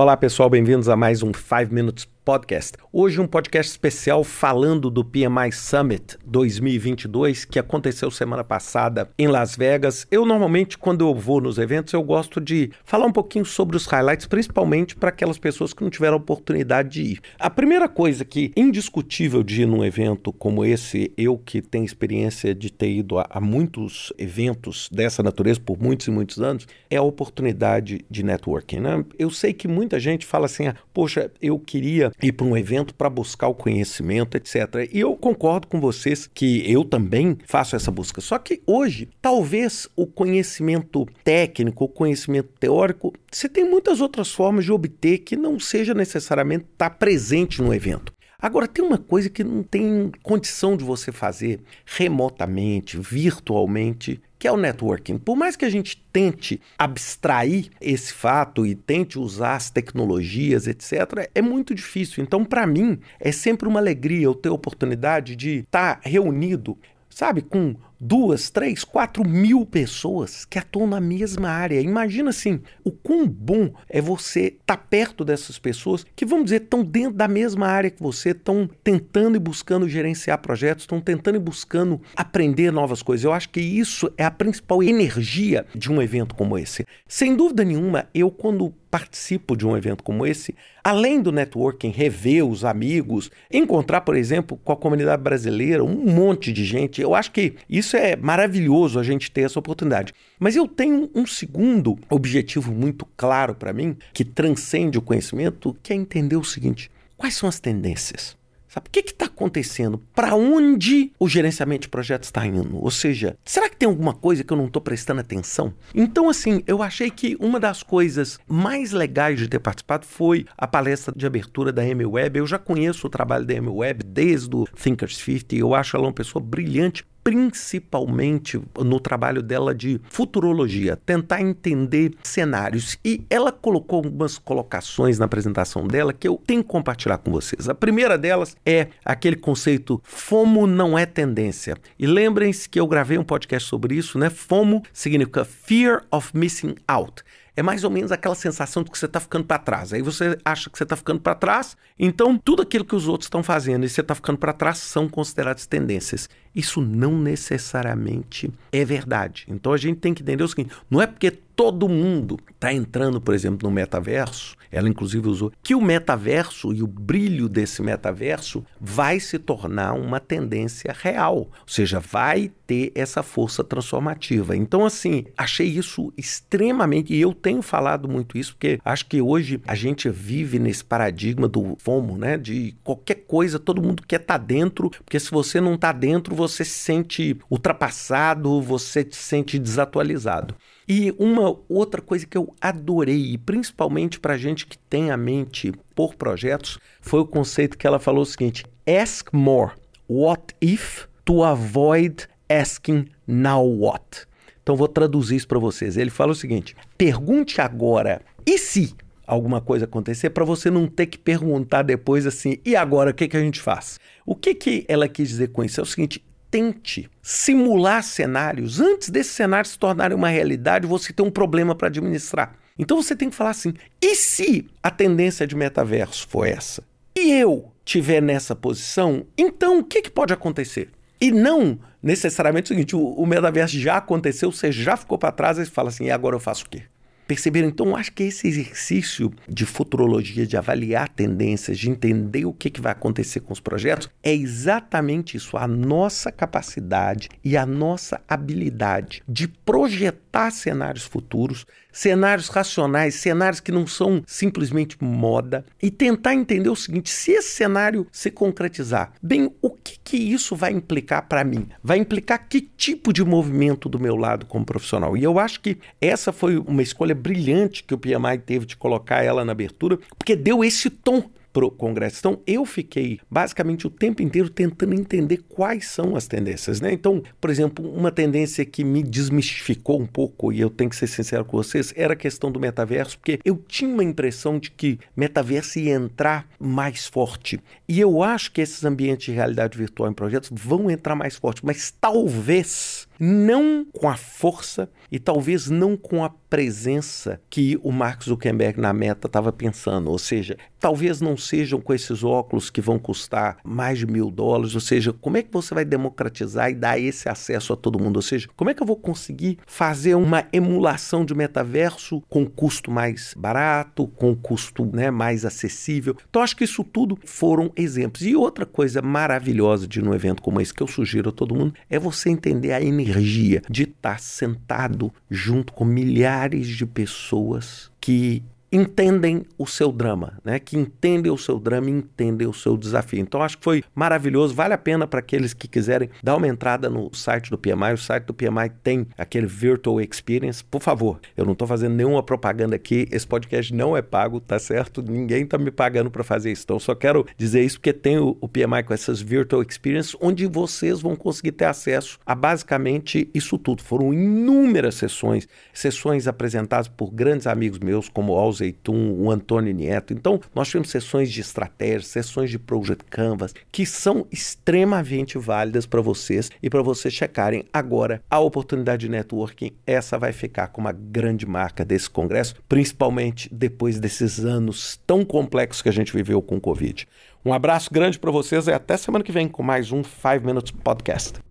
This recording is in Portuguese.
Olá pessoal, bem-vindos a mais um 5 Minutes Podcast. Hoje um podcast especial falando do PMI Summit 2022 que aconteceu semana passada em Las Vegas. Eu normalmente quando eu vou nos eventos eu gosto de falar um pouquinho sobre os highlights, principalmente para aquelas pessoas que não tiveram oportunidade de ir. A primeira coisa que indiscutível de ir num evento como esse, eu que tenho experiência de ter ido a, a muitos eventos dessa natureza por muitos e muitos anos, é a oportunidade de networking. Né? Eu sei que muita gente fala assim, ah, poxa, eu queria ir para um evento para buscar o conhecimento, etc. E eu concordo com vocês que eu também faço essa busca. Só que hoje, talvez o conhecimento técnico, o conhecimento teórico, você tem muitas outras formas de obter que não seja necessariamente estar presente no evento. Agora, tem uma coisa que não tem condição de você fazer remotamente, virtualmente, que é o networking. Por mais que a gente tente abstrair esse fato e tente usar as tecnologias, etc., é muito difícil. Então, para mim, é sempre uma alegria eu ter a oportunidade de estar tá reunido, sabe, com duas, três, quatro mil pessoas que atuam na mesma área. Imagina assim, o quão bom é você estar tá perto dessas pessoas que, vamos dizer, estão dentro da mesma área que você, estão tentando e buscando gerenciar projetos, estão tentando e buscando aprender novas coisas. Eu acho que isso é a principal energia de um evento como esse. Sem dúvida nenhuma, eu quando participo de um evento como esse, além do networking, rever os amigos, encontrar, por exemplo, com a comunidade brasileira, um monte de gente, eu acho que isso isso é maravilhoso a gente ter essa oportunidade. Mas eu tenho um segundo objetivo muito claro para mim, que transcende o conhecimento, que é entender o seguinte: quais são as tendências? Sabe, o que está acontecendo? Para onde o gerenciamento de projetos está indo? Ou seja, será que tem alguma coisa que eu não estou prestando atenção? Então, assim, eu achei que uma das coisas mais legais de ter participado foi a palestra de abertura da Amy Webb. Eu já conheço o trabalho da Amy Webb desde o Thinkers 50. Eu acho ela uma pessoa brilhante principalmente no trabalho dela de futurologia, tentar entender cenários. E ela colocou algumas colocações na apresentação dela que eu tenho que compartilhar com vocês. A primeira delas é aquele conceito FOMO não é tendência. E lembrem-se que eu gravei um podcast sobre isso, né? FOMO significa Fear of Missing Out é mais ou menos aquela sensação de que você está ficando para trás. Aí você acha que você está ficando para trás, então tudo aquilo que os outros estão fazendo e você está ficando para trás são consideradas tendências. Isso não necessariamente é verdade. Então a gente tem que entender o seguinte: não é porque todo mundo está entrando, por exemplo, no metaverso, ela inclusive usou, que o metaverso e o brilho desse metaverso vai se tornar uma tendência real, ou seja, vai ter essa força transformativa. Então, assim, achei isso extremamente, e eu tenho falado muito isso, porque acho que hoje a gente vive nesse paradigma do FOMO, né? De qualquer coisa, todo mundo quer estar tá dentro, porque se você não está dentro, você se sente ultrapassado, você se sente desatualizado. E uma outra coisa que eu adorei, principalmente para gente que tem a mente por projetos, foi o conceito que ela falou o seguinte: ask more what if to avoid asking now what. Então vou traduzir isso para vocês. Ele fala o seguinte: pergunte agora e se alguma coisa acontecer para você não ter que perguntar depois assim, e agora o que, que a gente faz? O que, que ela quis dizer com isso? É o seguinte: tente simular cenários. Antes desses cenários se tornarem uma realidade, você tem um problema para administrar. Então você tem que falar assim: e se a tendência de metaverso for essa? E eu tiver nessa posição, então o que, que pode acontecer? E não necessariamente o seguinte: o, o metaverso já aconteceu, você já ficou para trás e fala assim: e agora eu faço o quê? Perceberam? Então, acho que esse exercício de futurologia, de avaliar tendências, de entender o que, que vai acontecer com os projetos, é exatamente isso, a nossa capacidade e a nossa habilidade de projetar cenários futuros, cenários racionais, cenários que não são simplesmente moda, e tentar entender o seguinte: se esse cenário se concretizar, bem, o que, que isso vai implicar para mim? Vai implicar que tipo de movimento do meu lado como profissional? E eu acho que essa foi uma escolha brilhante que o PMI teve de colocar ela na abertura, porque deu esse tom para o Congresso. Então, eu fiquei basicamente o tempo inteiro tentando entender quais são as tendências. Né? Então, por exemplo, uma tendência que me desmistificou um pouco, e eu tenho que ser sincero com vocês, era a questão do metaverso, porque eu tinha uma impressão de que metaverso ia entrar mais forte. E eu acho que esses ambientes de realidade virtual em projetos vão entrar mais forte, mas talvez não com a força e talvez não com a presença que o Mark Zuckerberg na meta estava pensando. Ou seja, talvez não sejam com esses óculos que vão custar mais de mil dólares. Ou seja, como é que você vai democratizar e dar esse acesso a todo mundo? Ou seja, como é que eu vou conseguir fazer uma emulação de metaverso com custo mais barato, com custo né, mais acessível? Então, acho que isso tudo foram exemplos. E outra coisa maravilhosa de um evento como esse que eu sugiro a todo mundo é você entender a energia de estar sentado junto com milhares de pessoas que entendem o seu drama, né? Que entendem o seu drama entendem o seu desafio. Então acho que foi maravilhoso, vale a pena para aqueles que quiserem dar uma entrada no site do PMI. O site do PMI tem aquele Virtual Experience. Por favor, eu não estou fazendo nenhuma propaganda aqui. Esse podcast não é pago, tá certo? Ninguém está me pagando para fazer isso. Então só quero dizer isso porque tem o, PMI com essas Virtual Experience onde vocês vão conseguir ter acesso a basicamente isso tudo. Foram inúmeras sessões, sessões apresentadas por grandes amigos meus como Alz Zeitum, o Antônio Nieto. Então, nós tivemos sessões de estratégia, sessões de Project Canvas, que são extremamente válidas para vocês e para vocês checarem. Agora, a oportunidade de networking, essa vai ficar como uma grande marca desse congresso, principalmente depois desses anos tão complexos que a gente viveu com o Covid. Um abraço grande para vocês e até semana que vem com mais um 5 Minutes Podcast.